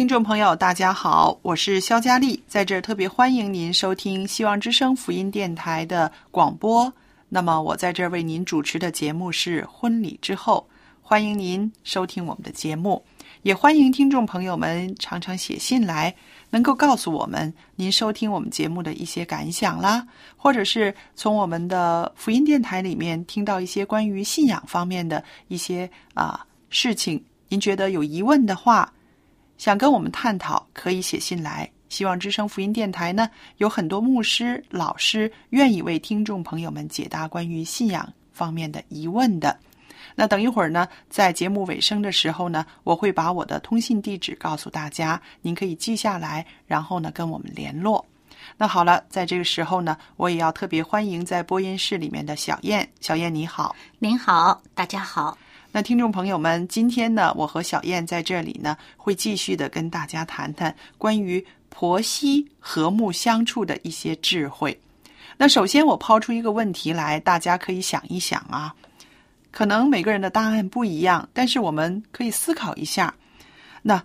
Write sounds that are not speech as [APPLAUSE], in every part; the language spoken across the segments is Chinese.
听众朋友，大家好，我是肖佳丽，在这儿特别欢迎您收听希望之声福音电台的广播。那么，我在这儿为您主持的节目是《婚礼之后》，欢迎您收听我们的节目，也欢迎听众朋友们常常写信来，能够告诉我们您收听我们节目的一些感想啦，或者是从我们的福音电台里面听到一些关于信仰方面的一些啊事情，您觉得有疑问的话。想跟我们探讨，可以写信来。希望之声福音电台呢，有很多牧师、老师愿意为听众朋友们解答关于信仰方面的疑问的。那等一会儿呢，在节目尾声的时候呢，我会把我的通信地址告诉大家，您可以记下来，然后呢跟我们联络。那好了，在这个时候呢，我也要特别欢迎在播音室里面的小燕。小燕你好。您好，大家好。那听众朋友们，今天呢，我和小燕在这里呢，会继续的跟大家谈谈关于婆媳和睦相处的一些智慧。那首先，我抛出一个问题来，大家可以想一想啊。可能每个人的答案不一样，但是我们可以思考一下。那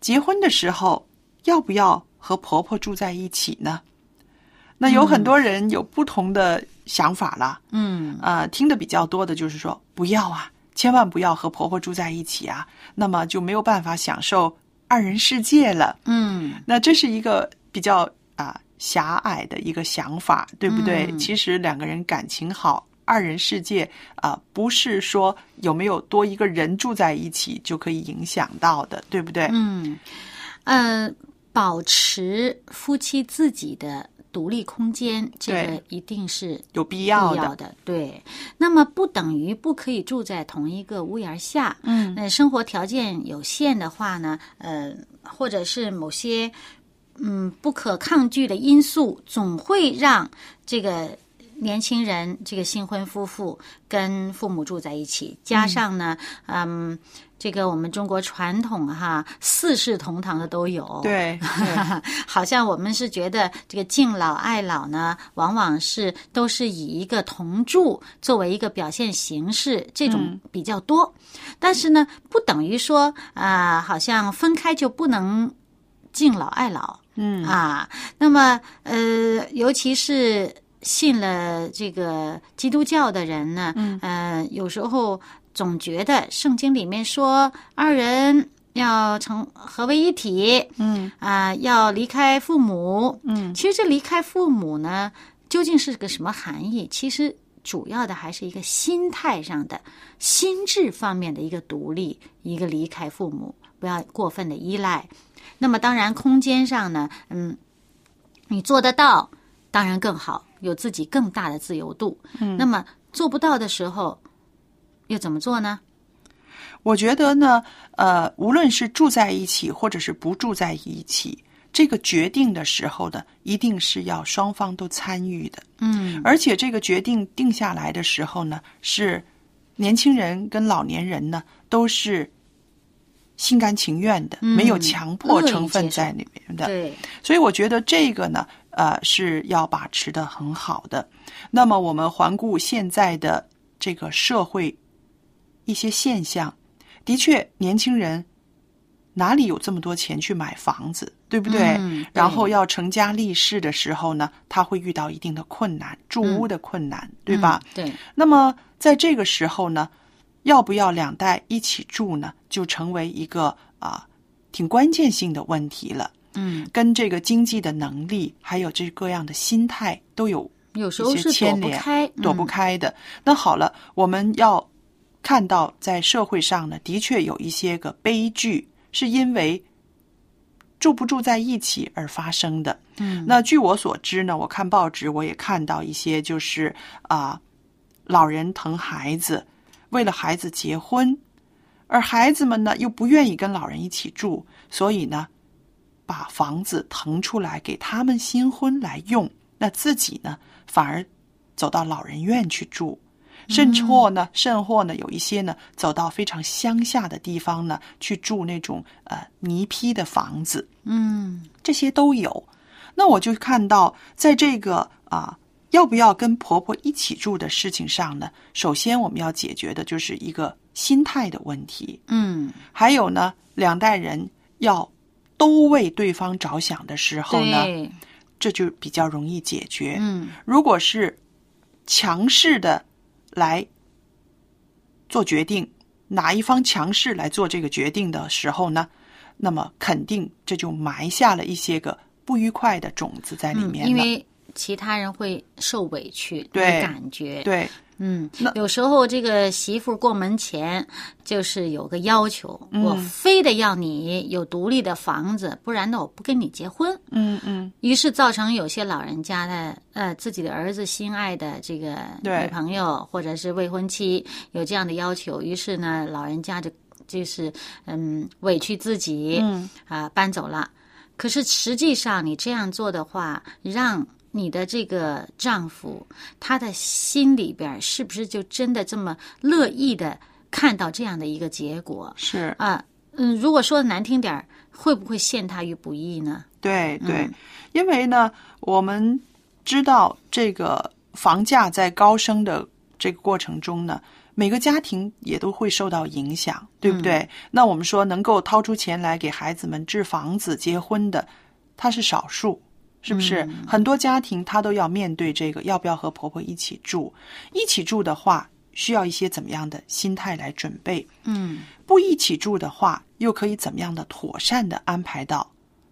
结婚的时候要不要和婆婆住在一起呢？那有很多人有不同的想法了。嗯，呃，听的比较多的就是说不要啊，千万不要和婆婆住在一起啊，那么就没有办法享受二人世界了。嗯，那这是一个比较啊、狭隘的一个想法，对不对？嗯其实两个人感情好，二人世界啊、不是说有没有多一个人住在一起就可以影响到的，对不对？嗯，呃，保持夫妻自己的独立空间，这个一定是有必必要的。要的。对，那么不等于不可以住在同一个屋檐下。嗯那生活条件有限的话呢，呃，或者是某些嗯不可抗拒的因素，总会让这个年轻人这个新婚夫妇跟父母住在一起，加上呢，嗯。这个我们中国传统哈，四世同堂的都有。对，对 [LAUGHS] 好像我们是觉得这个敬老爱老呢，往往是都是以一个同住作为一个表现形式，这种比较多。但是呢，不等于说啊、好像分开就不能敬老爱老嗯啊。那么呃，尤其是信了这个基督教的人呢，嗯呃，有时候总觉得圣经里面说二人要成合为一体，嗯啊、要离开父母。嗯其实这离开父母呢，究竟是个什么含义？其实主要的还是一个心态上的、心智方面的一个独立，一个离开父母，不要过分的依赖。那么当然，空间上呢，嗯，你做得到，当然更好，有自己更大的自由度。嗯那么做不到的时候，又怎么做呢？我觉得呢，呃，无论是住在一起，或者是不住在一起，这个决定的时候呢，一定是要双方都参与的。嗯而且这个决定定下来的时候呢，是年轻人跟老年人呢都是心甘情愿的，嗯没有强迫成分在里面的。对，所以我觉得这个呢，呃，是要把持的很好的。那么我们环顾现在的这个社会一些现象，的确，年轻人哪里有这么多钱去买房子，对不对？嗯对然后要成家立室的时候呢，他会遇到一定的困难，住屋的困难，对吧？嗯？对，那么在这个时候呢，要不要两代一起住呢，就成为一个啊、挺关键性的问题了。嗯，跟这个经济的能力，还有这各样的心态都有有时候是躲牵连，不开，躲不嗯开的。那好了，我们要看到在社会上呢，的确有一些个悲剧，是因为住不住在一起而发生的。嗯，那据我所知呢，我看报纸我也看到一些，就是啊、老人疼孩子，为了孩子结婚，而孩子们呢又不愿意跟老人一起住，所以呢，把房子腾出来给他们新婚来用，那自己呢反而走到老人院去住。甚至或呢，甚或呢，有一些呢，走到非常乡下的地方呢，去住那种呃泥坯的房子。嗯这些都有。那我就看到，在这个啊，要不要跟婆婆一起住的事情上呢，首先我们要解决的就是一个心态的问题，嗯，还有呢，两代人要都为对方着想的时候呢，这就比较容易解决。嗯如果是强势的来做决定，哪一方强势来做这个决定的时候呢，那么肯定这就埋下了一些个不愉快的种子在里嗯，面了。因为其他人会受委屈，对感觉，对。嗯，有时候这个媳妇过门前就是有个要求，嗯。我非得要你有独立的房子，不然呢我不跟你结婚。嗯嗯，于是造成有些老人家的呃自己的儿子心爱的这个女朋友或者是未婚妻有这样的要求，于是呢老人家就就是嗯委屈自己，嗯。啊、搬走了。可是实际上你这样做的话，让你的这个丈夫他的心里边是不是就真的这么乐意的看到这样的一个结果是啊？嗯，如果说的难听点儿，会不会陷他于不义呢？对对，嗯因为呢，我们知道这个房价在高升的这个过程中呢，每个家庭也都会受到影响，对不对？那我们说能够掏出钱来给孩子们置房子、结婚的，他是少数。是不是、很多家庭他都要面对这个要不要和婆婆一起住？一起住的话，需要一些怎么样的心态来准备？嗯，不一起住的话，又可以怎么样的妥善的安排到？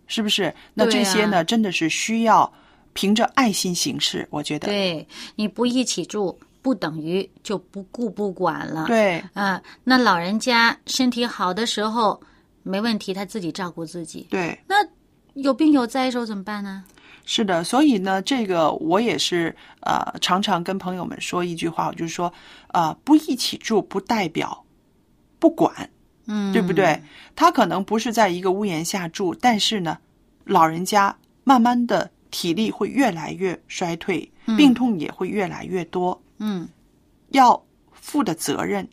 是不是？那这些呢，真的是需要凭着爱心行事。我觉得，对，你不一起住，不等于就不顾不管了。对啊，那老人家身体好的时候没问题，他自己照顾自己。对，那有病有灾的时候怎么办呢？是的。所以呢，这个我也是呃，常常跟朋友们说一句话，我就是说，呃，不一起住不代表不管，嗯，对不对？他可能不是在一个屋檐下住，但是呢，老人家慢慢的体力会越来越衰退，病痛也会越来越多。嗯，要负的责任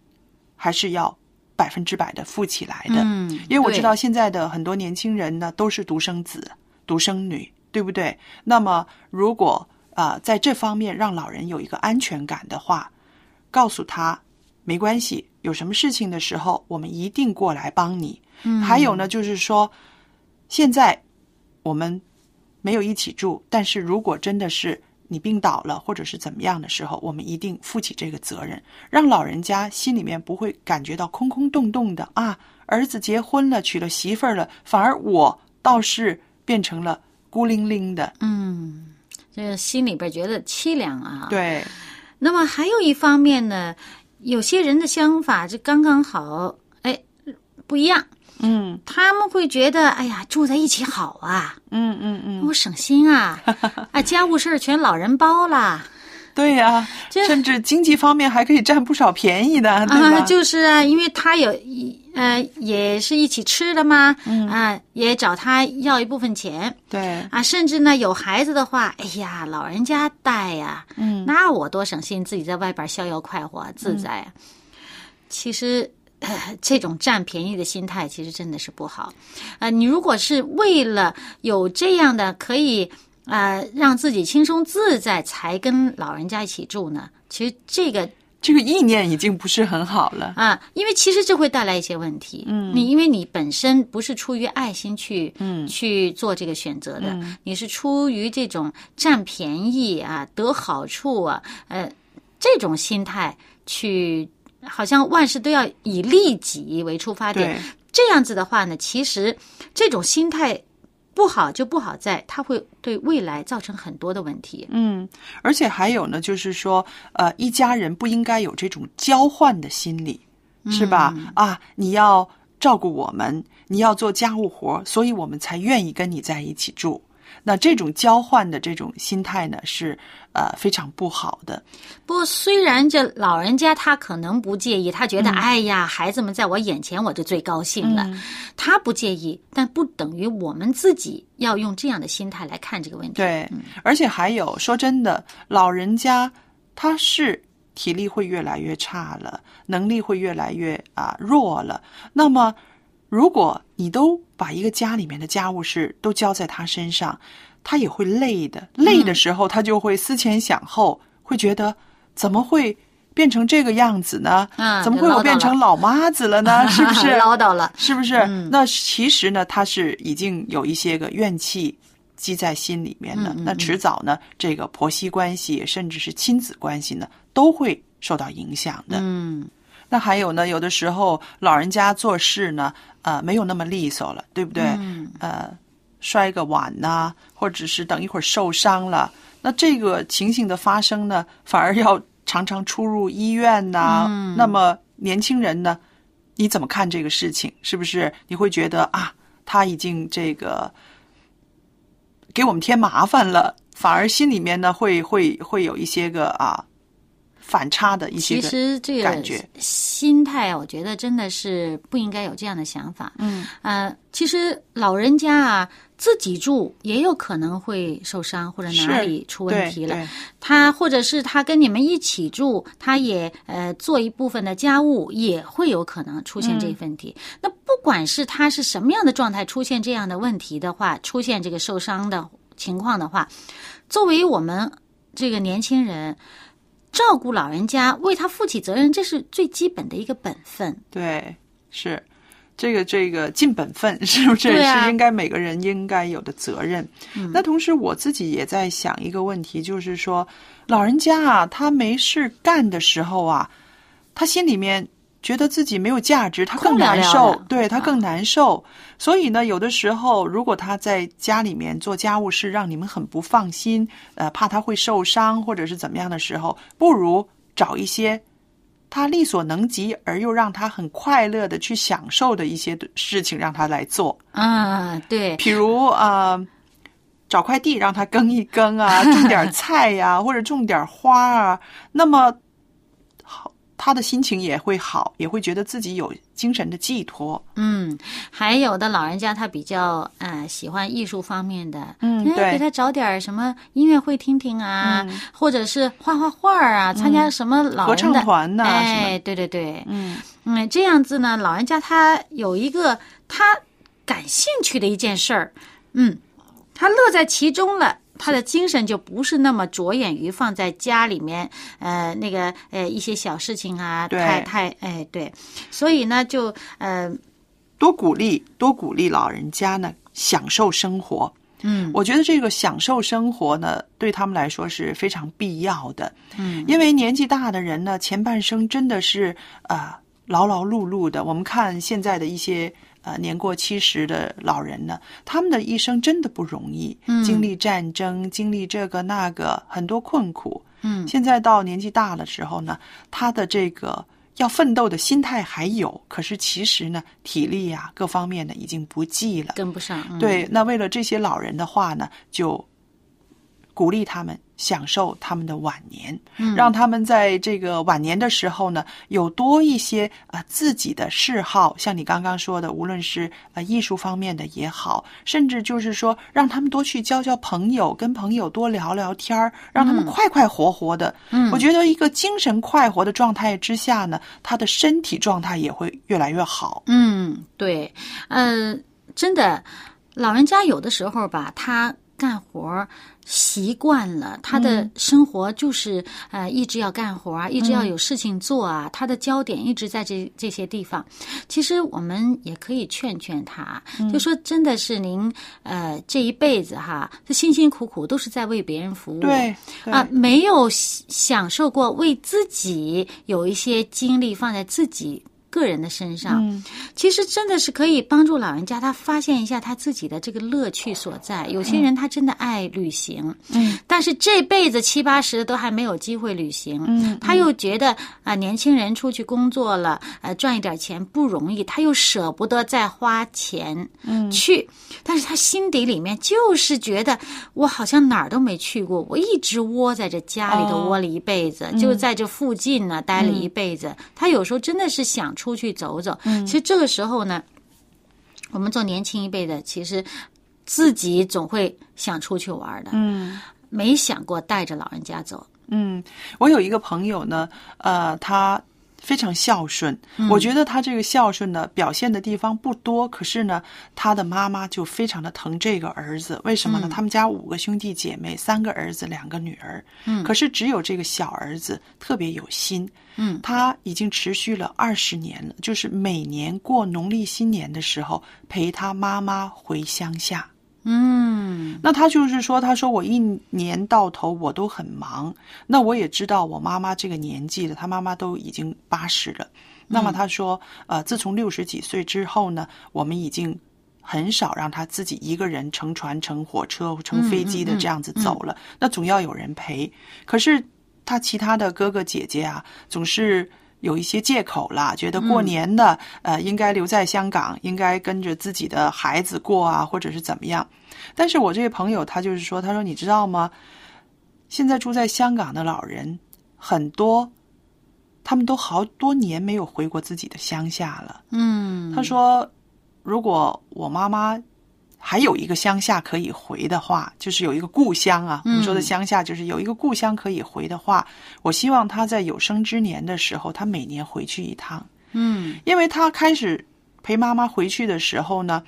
还是要百分之百的负起来的。嗯，因为我知道现在的很多年轻人呢都是独生子、独生女，对不对？那么如果啊、呃在这方面让老人有一个安全感的话，告诉他没关系，有什么事情的时候我们一定过来帮你。嗯还有呢，就是说现在我们没有一起住，但是如果真的是你病倒了或者是怎么样的时候，我们一定负起这个责任，让老人家心里面不会感觉到空空洞洞的啊。儿子结婚了，娶了媳妇儿了，反而我倒是变成了孤零零的。嗯，这个心里边觉得凄凉啊。。对，那么还有一方面呢，有些人的想法就刚刚好，哎，不一样。嗯他们会觉得，哎呀，住在一起好啊，嗯嗯嗯，我省心啊，[LAUGHS] 啊，家务事儿全老人包了。对呀、这甚至经济方面还可以占不少便宜的，对吧？啊，就是啊，因为他有一呃，也是一起吃的嘛，嗯。啊，也找他要一部分钱对，啊，甚至呢有孩子的话，哎呀，老人家带呀，嗯。那我多省心，自己在外边逍遥快活自在啊。其实呃，这种占便宜的心态其实真的是不好。呃，你如果是为了有这样的可以呃让自己轻松自在才跟老人家一起住呢，其实这个这个意念已经不是很好了。啊，因为其实这会带来一些问题。嗯，你因为你本身不是出于爱心去嗯去做这个选择的，你是出于这种占便宜啊、得好处啊，呃，这种心态去。好像万事都要以利己为出发点，这样子的话呢，其实这种心态不好就不好在，它会对未来造成很多的问题。嗯，而且还有呢，就是说，呃，一家人不应该有这种交换的心理，是吧？啊，你要照顾我们，你要做家务活，所以我们才愿意跟你在一起住。那这种交换的这种心态呢，是呃非常不好的。不过，虽然这老人家他可能不介意，他觉得哎呀，孩子们在我眼前，我就最高兴了，他不介意，但不等于我们自己要用这样的心态来看这个问题。对，而且还有说真的，老人家他是体力会越来越差了，能力会越来越啊弱了。那么。如果你都把一个家里面的家务事都交在他身上，他也会累的。累的时候，他就会思前想后，会觉得怎么会变成这个样子呢？怎么会我变成老妈子了呢？是不是唠叨了？是不是？那其实呢，他是已经有一些个怨气积在心里面的。那迟早呢，这个婆媳关系，甚至是亲子关系呢，都会受到影响的。嗯。那还有呢，有的时候老人家做事呢，呃，没有那么利索了，对不对？呃，摔个碗呐，或者是等一会儿受伤了，那这个情形的发生呢，反而要常常出入医院呐。那么年轻人呢，你怎么看这个事情？是不是你会觉得啊，他已经这个给我们添麻烦了，反而心里面呢会会会有一些个啊。反差的一些其实这个感觉心态，我觉得真的是不应该有这样的想法。嗯，呃，其实老人家啊，自己住也有可能会受伤或者哪里出问题了。他或者是他跟你们一起住，他也呃做一部分的家务，也会有可能出现这个问题。那不管是他是什么样的状态出现这样的问题的话，出现这个受伤的情况的话，作为我们这个年轻人。照顾老人家，为他负起责任，这是最基本的一个本分。对，是这个这个尽本分，[LAUGHS] 是不是？是应该每个人应该有的责任。那同时，我自己也在想一个问题，就是说，老人家啊，他没事干的时候啊，他心里面。觉得自己没有价值，他更难受，对他更难受。所以呢，有的时候，如果他在家里面做家务事，让你们很不放心，呃，怕他会受伤或者是怎么样的时候，不如找一些他力所能及而又让他很快乐的去享受的一些事情，让他来做。啊，对，比如啊，找块地让他耕一耕啊，[LAUGHS] 种点菜呀，或者种点花啊，那么。他的心情也会好，也会觉得自己有精神的寄托。嗯，还有的老人家他比较呃喜欢艺术方面的，嗯，对，给他找点什么音乐会听听啊，或者是画画画啊，参加什么老合唱团呐，哎，对对对，嗯。嗯，这样子呢，老人家他有一个他感兴趣的一件事儿，嗯，他乐在其中了。他的精神就不是那么着眼于放在家里面，呃，那个呃一些小事情啊，太太哎对，所以呢就呃多鼓励多鼓励老人家呢享受生活，嗯，我觉得这个享受生活呢对他们来说是非常必要的，嗯，因为年纪大的人呢前半生真的是啊劳劳碌碌的，我们看现在的一些。呃，年过七十的老人呢，他们的一生真的不容易，经历战争，经历这个那个，很多困苦。嗯，现在到年纪大了时候呢，他的这个要奋斗的心态还有，可是其实呢，体力呀各方面呢已经不济了，跟不上。对，那为了这些老人的话呢，就鼓励他们享受他们的晚年，让他们在这个晚年的时候呢，有多一些啊、呃自己的嗜好，像你刚刚说的，无论是呃艺术方面的也好，甚至就是说让他们多去交交朋友，跟朋友多聊聊天儿，让他们快快活活的。嗯，我觉得一个精神快活的状态之下呢，他的身体状态也会越来越好。嗯，对，呃，真的，老人家有的时候吧，他干活习惯了，他的生活就是、呃一直要干活啊，一直要有事情做啊，他的焦点一直在这这些地方。其实我们也可以劝劝他，就说真的是您呃这一辈子哈，这辛辛苦苦都是在为别人服务，啊，没有享享受过为自己有一些精力放在自己个人的身上。嗯。其实真的是可以帮助老人家他发现一下他自己的这个乐趣所在。有些人他真的爱旅行，嗯，但是这辈子七八十都还没有机会旅行，嗯他又觉得啊、年轻人出去工作了，呃，赚一点钱不容易，他又舍不得再花钱，嗯。去，但是他心底里面就是觉得我好像哪儿都没去过，我一直窝在这家里头哦。窝了一辈子，就在这附近呢待了一辈子。他有时候真的是想出去走走。其实这个时候呢，我们做年轻一辈的，其实自己总会想出去玩的，嗯。没想过带着老人家走。嗯，我有一个朋友呢，呃，他非常孝顺。我觉得他这个孝顺呢，表现的地方不多，可是呢，他的妈妈就非常的疼这个儿子。为什么呢？他们家五个兄弟姐妹，三个儿子，两个女儿。嗯，可是只有这个小儿子特别有心。嗯，他已经持续了二十年了，就是每年过农历新年的时候，陪他妈妈回乡下。嗯那他就是说，他说我一年到头我都很忙。那我也知道我妈妈这个年纪了，他妈妈都已经八十了。那么他说，呃，自从六十几岁之后呢，我们已经很少让他自己一个人乘船、乘火车、乘飞机的这样子走了。那总要有人陪。可是他其他的哥哥姐姐啊，总是。有一些借口了，觉得过年的、呃应该留在香港，应该跟着自己的孩子过啊，或者是怎么样。但是我这位朋友他就是说，他说你知道吗？现在住在香港的老人很多，他们都好多年没有回过自己的乡下了。嗯，他说，如果我妈妈还有一个乡下可以回的话，就是有一个故乡啊，我们说的乡下就是有一个故乡可以回的话，我希望他在有生之年的时候，他每年回去一趟。嗯因为他开始陪妈妈回去的时候呢，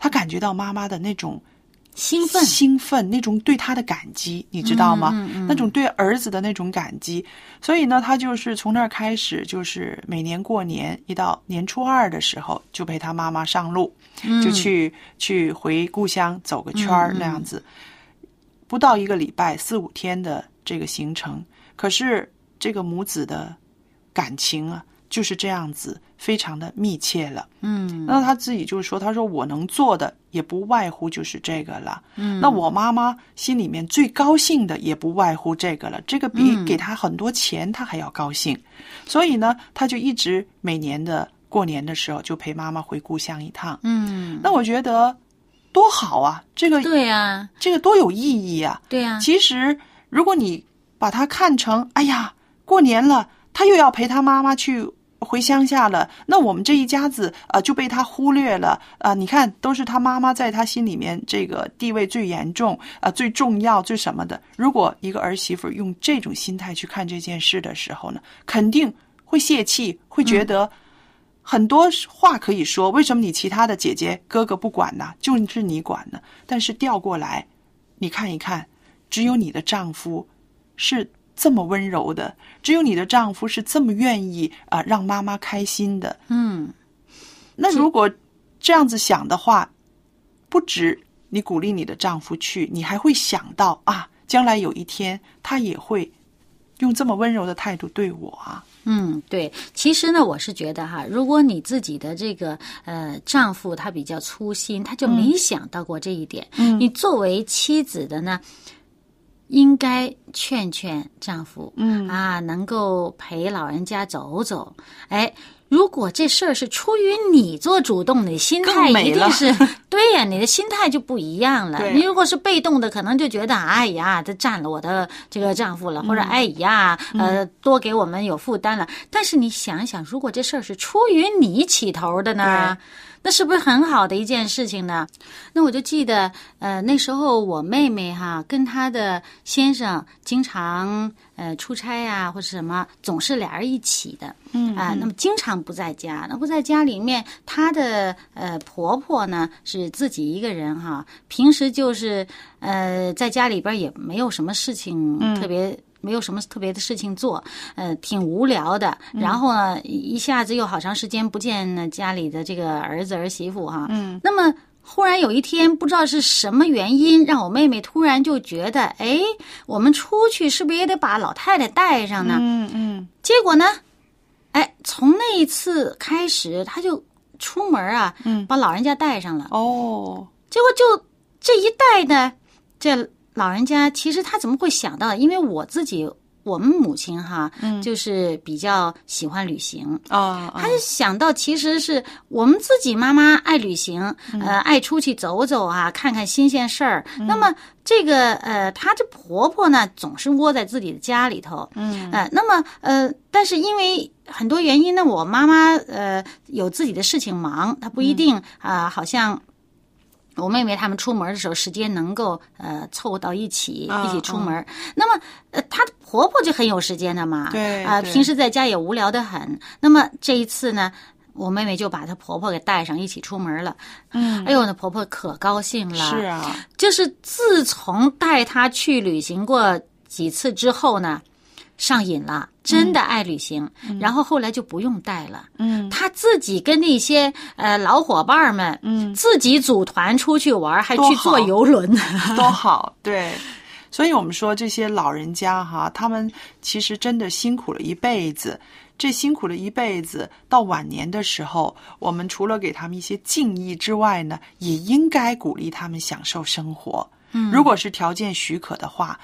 他感觉到妈妈的那种兴奋，兴奋，那种对他的感激，你知道吗？嗯嗯嗯。那种对儿子的那种感激，所以呢，他就是从那儿开始，就是每年过年一到年初二的时候，就陪他妈妈上路，嗯。就去去回故乡走个圈儿那样子，不到一个礼拜四五天的这个行程，可是这个母子的感情啊，就是这样子，非常的密切了。嗯那他自己就说：“他说我能做的也不外乎就是这个了。嗯那我妈妈心里面最高兴的也不外乎这个了，这个比嗯给他很多钱他还要高兴。所以呢，他就一直每年的过年的时候就陪妈妈回故乡一趟。嗯，那我觉得多好啊，这个对呀、这个多有意义啊！对呀、其实，如果你把它看成，哎呀，过年了，他又要陪他妈妈去回乡下了，那我们这一家子呃就被他忽略了啊、呃你看，都是他妈妈在他心里面这个地位最严重啊、呃最重要、最什么的。如果一个儿媳妇用这种心态去看这件事的时候呢，肯定会泄气，会觉得。很多话可以说，为什么你其他的姐姐哥哥不管呢？就是你管呢？但是调过来，你看一看，只有你的丈夫是这么温柔的，只有你的丈夫是这么愿意啊、让妈妈开心的。嗯那如果这样子想的话，不止你鼓励你的丈夫去，你还会想到啊，将来有一天他也会用这么温柔的态度对我啊。嗯，对，其实呢，我是觉得哈，如果你自己的这个呃丈夫他比较粗心，他就没想到过这一点。嗯你作为妻子的呢，应该劝劝丈夫，嗯啊，能够陪老人家走走。哎，如果这事儿是出于你做主动，你心态一定是 [LAUGHS] 对呀，你的心态就不一样了。你如果是被动的，可能就觉得哎呀，这占了我的这个丈夫了，或者嗯哎呀，呃，多给我们有负担了。但是你想想，如果这事儿是出于你起头的呢？那是不是很好的一件事情呢？那我就记得，呃，那时候我妹妹哈跟她的先生经常呃出差呀、或者什么，总是俩人一起的，嗯啊、那么经常不在家。那不在家里面，她的呃婆婆呢是自己一个人哈，平时就是呃在家里边也没有什么事情特别。没有什么特别的事情做，呃，挺无聊的。然后呢，一一下子又好长时间不见呢家里的这个儿子儿媳妇哈。嗯。那么忽然有一天，不知道是什么原因，让我妹妹突然就觉得，哎，我们出去是不是也得把老太太带上呢？嗯嗯结果呢，哎，从那一次开始，她就出门啊，嗯把老人家带上了。哦，结果就这一带呢，这老人家其实他怎么会想到？因为我自己，我们母亲哈，嗯就是比较喜欢旅行。啊，他就想到，其实是我们自己妈妈爱旅行，嗯呃，爱出去走走啊，看看新鲜事儿。那么这个呃，她这婆婆呢，总是窝在自己的家里头，嗯呃，那么呃，但是因为很多原因呢，我妈妈呃有自己的事情忙，她不一定啊、好像。我妹妹她们出门的时候，时间能够呃凑到一起，啊一起出门。那么，呃，她婆婆就很有时间的嘛，对啊、对平时在家也无聊的很。那么这一次呢，我妹妹就把她婆婆给带上，一起出门了。嗯，哎呦，那婆婆可高兴了，是啊，就是自从带她去旅行过几次之后呢，上瘾了，真的爱旅行，然后后来就不用带了。嗯他自己跟那些呃老伙伴们，嗯，自己组团出去玩，还去坐游轮。[LAUGHS] [LAUGHS] 多好，对。所以我们说这些老人家哈，他们其实真的辛苦了一辈子。这辛苦了一辈子，到晚年的时候，我们除了给他们一些敬意之外呢，也应该鼓励他们享受生活。嗯，如果是条件许可的话，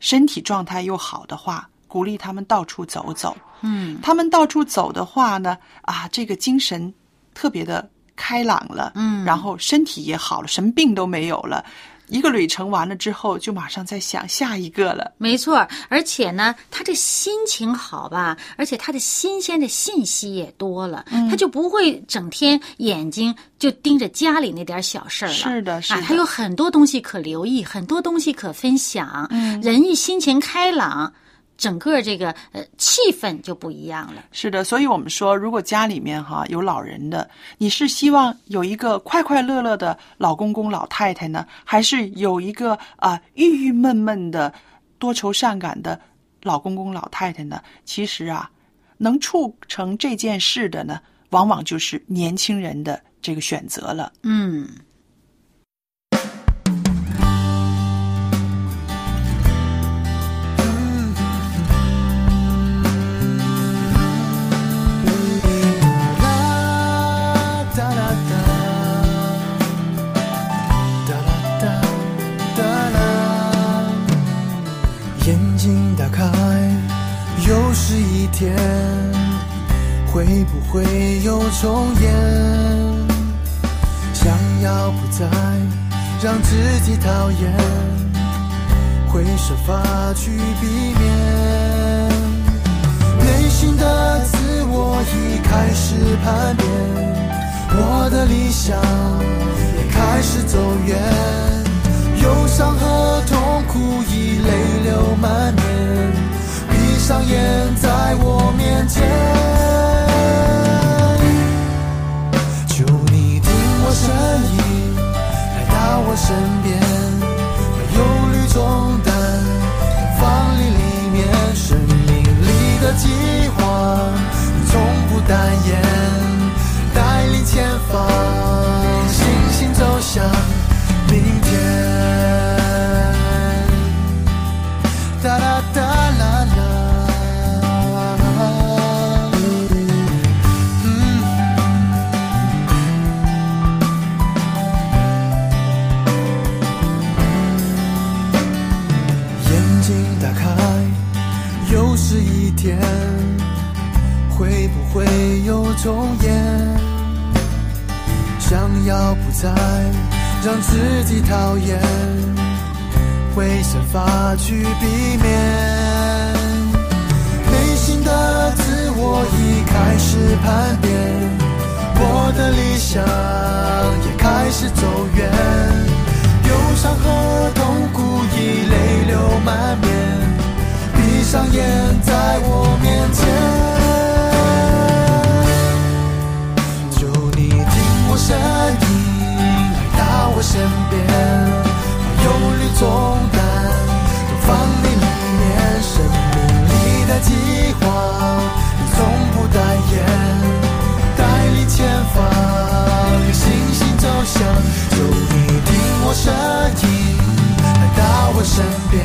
身体状态又好的话，鼓励他们到处走走。嗯他们到处走的话呢，啊，这个精神特别的开朗了，嗯然后身体也好了，什么病都没有了。一个旅程完了之后，就马上在想下一个了。没错，而且呢，他这心情好吧，而且他的新鲜的信息也多了，他就不会整天眼睛就盯着家里那点小事儿了。是的是的啊，他有很多东西可留意，很多东西可分享。嗯，人一心情开朗，整个这个呃气氛就不一样了。是的，所以我们说，如果家里面哈有老人的，你是希望有一个快快乐乐的老公公老太太呢，还是有一个啊、郁郁闷闷的多愁善感的老公公老太太呢？其实啊，能促成这件事的呢，往往就是年轻人的这个选择了。嗯。天，会不会又重演？想要不再让自己讨厌，会设法去避免。内心的自我已开始叛变，我的理想也开始走远，忧伤和痛苦已泪流满面，上演在我面前，求你听我声音，来到我身边，把忧虑重担放你里面，生命里的计划，你从不单言，带领前方，星星走向明天。让自己讨厌，会设法去避免。内心的自我已开始叛变，我的理想也开始走远，忧伤和痛苦已泪流满面，闭上眼在我面前，求你听我声音，我身边，把忧虑重担都放你里面，生命里的计划你从不代言，带领前方星星走向，就你听我声音，来到我身边，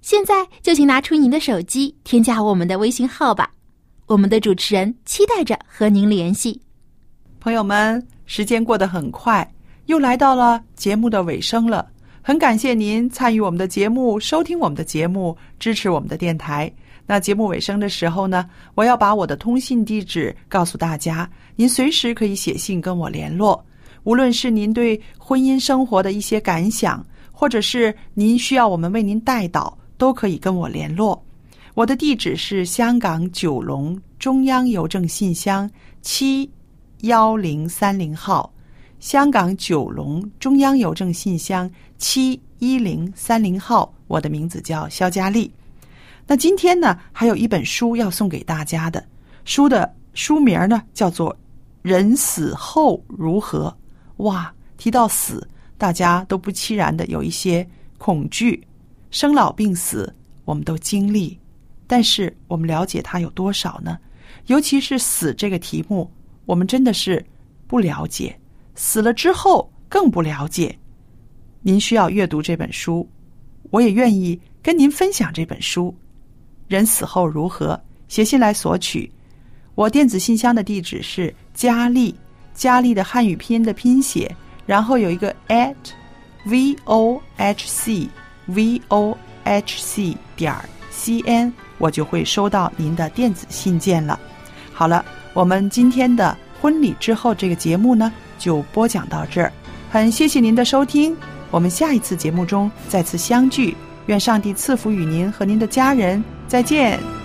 现在就请拿出您的手机，添加我们的微信号吧。我们的主持人期待着和您联系。朋友们，时间过得很快，又来到了节目的尾声了。很感谢您参与我们的节目，收听我们的节目，支持我们的电台。那节目尾声的时候呢，我要把我的通信地址告诉大家，您随时可以写信跟我联络。无论是您对婚姻生活的一些感想，或者是您需要我们为您代祷，都可以跟我联络。我的地址是香港九龙中央邮政信箱七幺零三零号，香港九龙中央邮政信箱七一零三零号。我的名字叫肖佳丽。那今天呢，还有一本书要送给大家的，书的书名呢叫做《人死后如何》。哇，提到死，大家都不期然的有一些恐惧，生老病死我们都经历。但是我们了解它有多少呢？尤其是死这个题目，我们真的是不了解。死了之后更不了解。您需要阅读这本书，我也愿意跟您分享这本书。人死后如何？写信来索取。我电子信箱的地址是佳丽，佳丽的汉语拼音的拼写，然后有一个 at v o h c v o h c 点 c n。我就会收到您的电子信件了。好了，我们今天的婚礼之后这个节目呢，就播讲到这儿。很谢谢您的收听，我们下一次节目中再次相聚。愿上帝赐福与您和您的家人，再见。